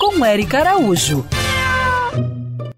Com Eric Araújo.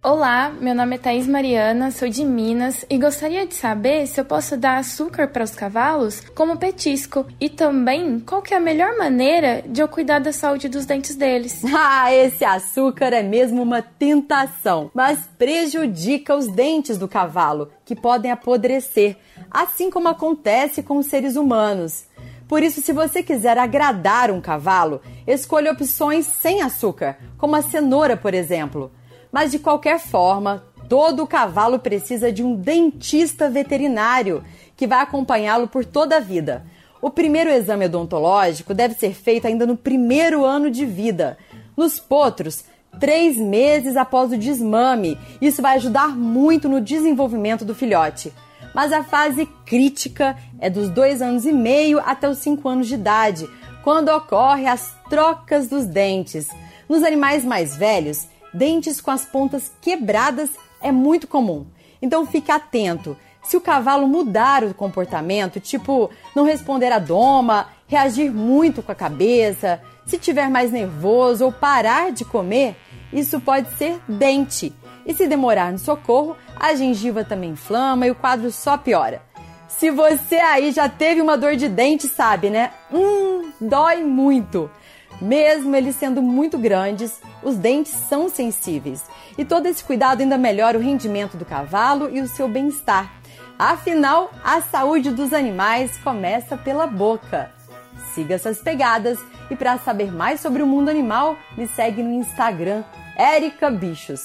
Olá, meu nome é Thaís Mariana, sou de Minas e gostaria de saber se eu posso dar açúcar para os cavalos como petisco e também qual que é a melhor maneira de eu cuidar da saúde dos dentes deles. Ah, esse açúcar é mesmo uma tentação, mas prejudica os dentes do cavalo, que podem apodrecer, assim como acontece com os seres humanos. Por isso, se você quiser agradar um cavalo, escolha opções sem açúcar, como a cenoura, por exemplo. Mas de qualquer forma, todo cavalo precisa de um dentista veterinário que vai acompanhá-lo por toda a vida. O primeiro exame odontológico deve ser feito ainda no primeiro ano de vida. Nos potros, três meses após o desmame. Isso vai ajudar muito no desenvolvimento do filhote. Mas a fase crítica é dos dois anos e meio até os cinco anos de idade, quando ocorre as trocas dos dentes. Nos animais mais velhos, dentes com as pontas quebradas é muito comum. Então fique atento. Se o cavalo mudar o comportamento, tipo não responder à doma, reagir muito com a cabeça, se tiver mais nervoso ou parar de comer, isso pode ser dente. E se demorar no socorro, a gengiva também inflama e o quadro só piora. Se você aí já teve uma dor de dente, sabe, né? Hum, dói muito. Mesmo eles sendo muito grandes, os dentes são sensíveis e todo esse cuidado ainda melhora o rendimento do cavalo e o seu bem-estar. Afinal, a saúde dos animais começa pela boca. Siga essas pegadas e para saber mais sobre o mundo animal, me segue no Instagram, Erica Bichos.